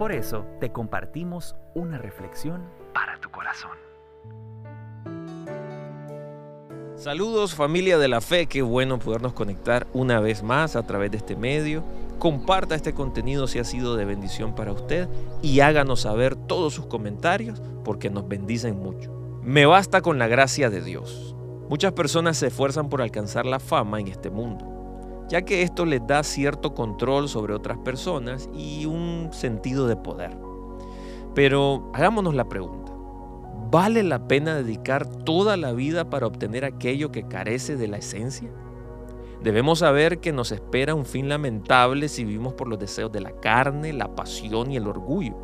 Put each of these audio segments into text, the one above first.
Por eso te compartimos una reflexión para tu corazón. Saludos familia de la fe, qué bueno podernos conectar una vez más a través de este medio. Comparta este contenido si ha sido de bendición para usted y háganos saber todos sus comentarios porque nos bendicen mucho. Me basta con la gracia de Dios. Muchas personas se esfuerzan por alcanzar la fama en este mundo ya que esto les da cierto control sobre otras personas y un sentido de poder. Pero hagámonos la pregunta, ¿vale la pena dedicar toda la vida para obtener aquello que carece de la esencia? Debemos saber que nos espera un fin lamentable si vivimos por los deseos de la carne, la pasión y el orgullo.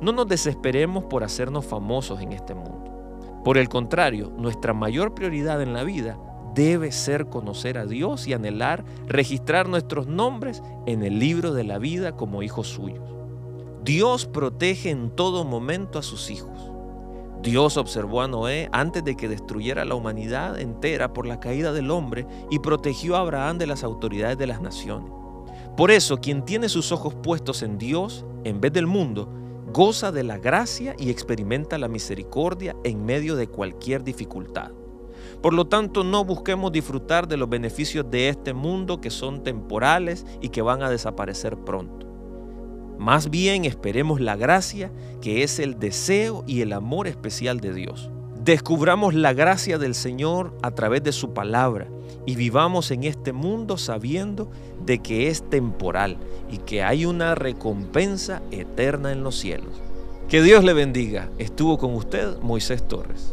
No nos desesperemos por hacernos famosos en este mundo. Por el contrario, nuestra mayor prioridad en la vida debe ser conocer a Dios y anhelar registrar nuestros nombres en el libro de la vida como hijos suyos. Dios protege en todo momento a sus hijos. Dios observó a Noé antes de que destruyera la humanidad entera por la caída del hombre y protegió a Abraham de las autoridades de las naciones. Por eso, quien tiene sus ojos puestos en Dios en vez del mundo, goza de la gracia y experimenta la misericordia en medio de cualquier dificultad. Por lo tanto, no busquemos disfrutar de los beneficios de este mundo que son temporales y que van a desaparecer pronto. Más bien esperemos la gracia que es el deseo y el amor especial de Dios. Descubramos la gracia del Señor a través de su palabra y vivamos en este mundo sabiendo de que es temporal y que hay una recompensa eterna en los cielos. Que Dios le bendiga. Estuvo con usted Moisés Torres.